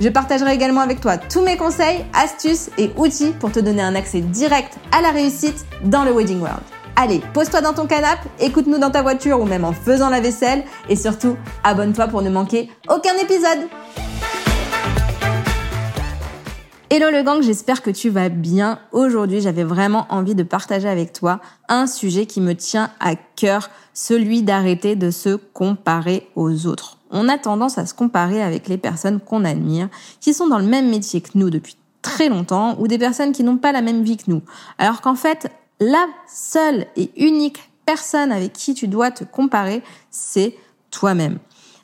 Je partagerai également avec toi tous mes conseils, astuces et outils pour te donner un accès direct à la réussite dans le Wedding World. Allez, pose-toi dans ton canapé, écoute-nous dans ta voiture ou même en faisant la vaisselle et surtout, abonne-toi pour ne manquer aucun épisode. Hello le gang, j'espère que tu vas bien. Aujourd'hui, j'avais vraiment envie de partager avec toi un sujet qui me tient à cœur, celui d'arrêter de se comparer aux autres. On a tendance à se comparer avec les personnes qu'on admire, qui sont dans le même métier que nous depuis très longtemps, ou des personnes qui n'ont pas la même vie que nous. Alors qu'en fait, la seule et unique personne avec qui tu dois te comparer, c'est toi-même.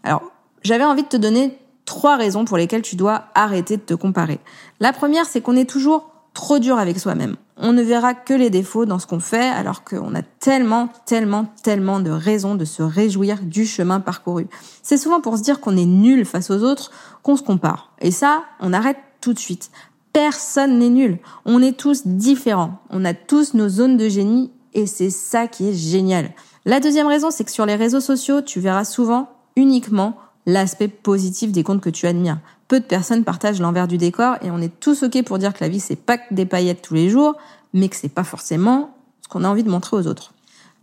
Alors, j'avais envie de te donner trois raisons pour lesquelles tu dois arrêter de te comparer. La première, c'est qu'on est toujours trop dur avec soi-même. On ne verra que les défauts dans ce qu'on fait alors qu'on a tellement, tellement, tellement de raisons de se réjouir du chemin parcouru. C'est souvent pour se dire qu'on est nul face aux autres qu'on se compare. Et ça, on arrête tout de suite. Personne n'est nul. On est tous différents. On a tous nos zones de génie et c'est ça qui est génial. La deuxième raison, c'est que sur les réseaux sociaux, tu verras souvent uniquement l'aspect positif des comptes que tu admires. Peu de personnes partagent l'envers du décor et on est tous ok pour dire que la vie c'est pas que des paillettes tous les jours, mais que c'est pas forcément ce qu'on a envie de montrer aux autres.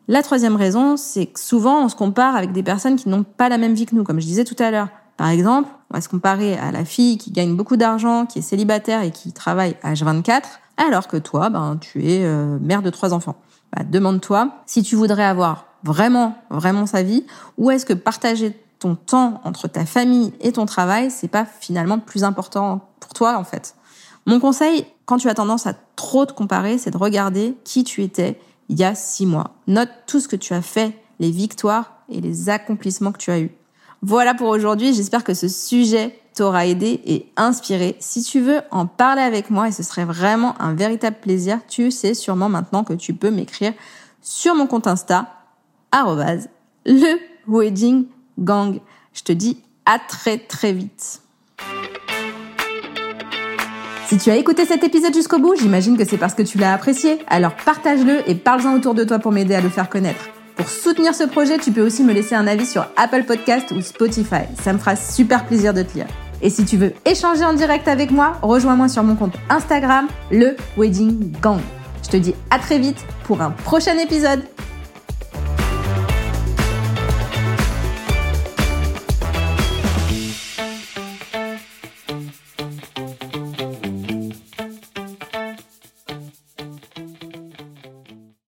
La troisième raison, c'est que souvent on se compare avec des personnes qui n'ont pas la même vie que nous, comme je disais tout à l'heure. Par exemple, on va se comparer à la fille qui gagne beaucoup d'argent, qui est célibataire et qui travaille à H24, alors que toi, ben, tu es euh, mère de trois enfants. Bah, demande-toi si tu voudrais avoir vraiment, vraiment sa vie, ou est-ce que partager ton temps entre ta famille et ton travail, c'est pas finalement plus important pour toi en fait. Mon conseil, quand tu as tendance à trop te comparer, c'est de regarder qui tu étais il y a six mois. Note tout ce que tu as fait, les victoires et les accomplissements que tu as eus. Voilà pour aujourd'hui. J'espère que ce sujet t'aura aidé et inspiré. Si tu veux en parler avec moi, et ce serait vraiment un véritable plaisir, tu sais sûrement maintenant que tu peux m'écrire sur mon compte Insta, le wedding gang. Je te dis à très très vite. Si tu as écouté cet épisode jusqu'au bout, j'imagine que c'est parce que tu l'as apprécié. Alors partage-le et parle-en autour de toi pour m'aider à le faire connaître. Pour soutenir ce projet, tu peux aussi me laisser un avis sur Apple Podcast ou Spotify. Ça me fera super plaisir de te lire. Et si tu veux échanger en direct avec moi, rejoins-moi sur mon compte Instagram, le Wedding Gang. Je te dis à très vite pour un prochain épisode.